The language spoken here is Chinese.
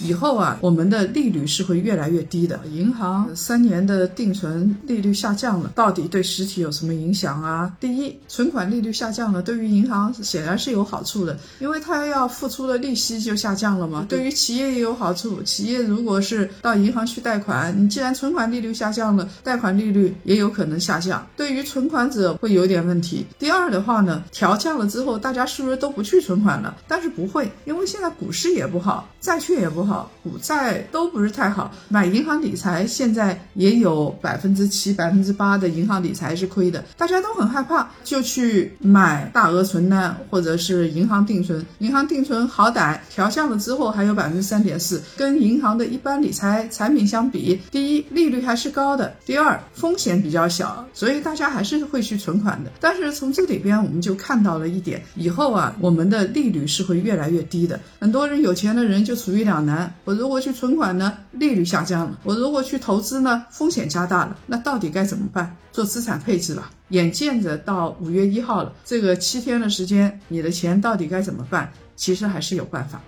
以后啊，我们的利率是会越来越低的。银行三年的定存利率下降了，到底对实体有什么影响啊？第一，存款利率下降了，对于银行显然是有好处的，因为它要付出的利息就下降了嘛。对于企业也有好处，企业如果是到银行去贷款，你既然存款利率下降了，贷款利率也有可能下降，对于存款者会有点问题。第二的话呢，调降了之后，大家是不是都不去存款了？但是不会，因为现在股市也不好，债券也不好，好股债都不是太好，买银行理财现在也有百分之七、百分之八的银行理财是亏的，大家都很害怕，就去买大额存单或者是银行定存。银行定存好歹调降了之后还有百分之三点四，跟银行的一般理财产品相比，第一利率还是高的，第二风险比较小，所以大家还是会去存款的。但是从这里边我们就看到了一点，以后啊我们的利率是会越来越低的。很多人有钱的人就处于两难，我如果去存款呢，利率下降了；我如果去投资呢，风险加大了。那到底该怎么办？做资产配置吧。眼见着到五月一号了，这个七天的时间，你的钱到底该怎么办？其实还是有办法。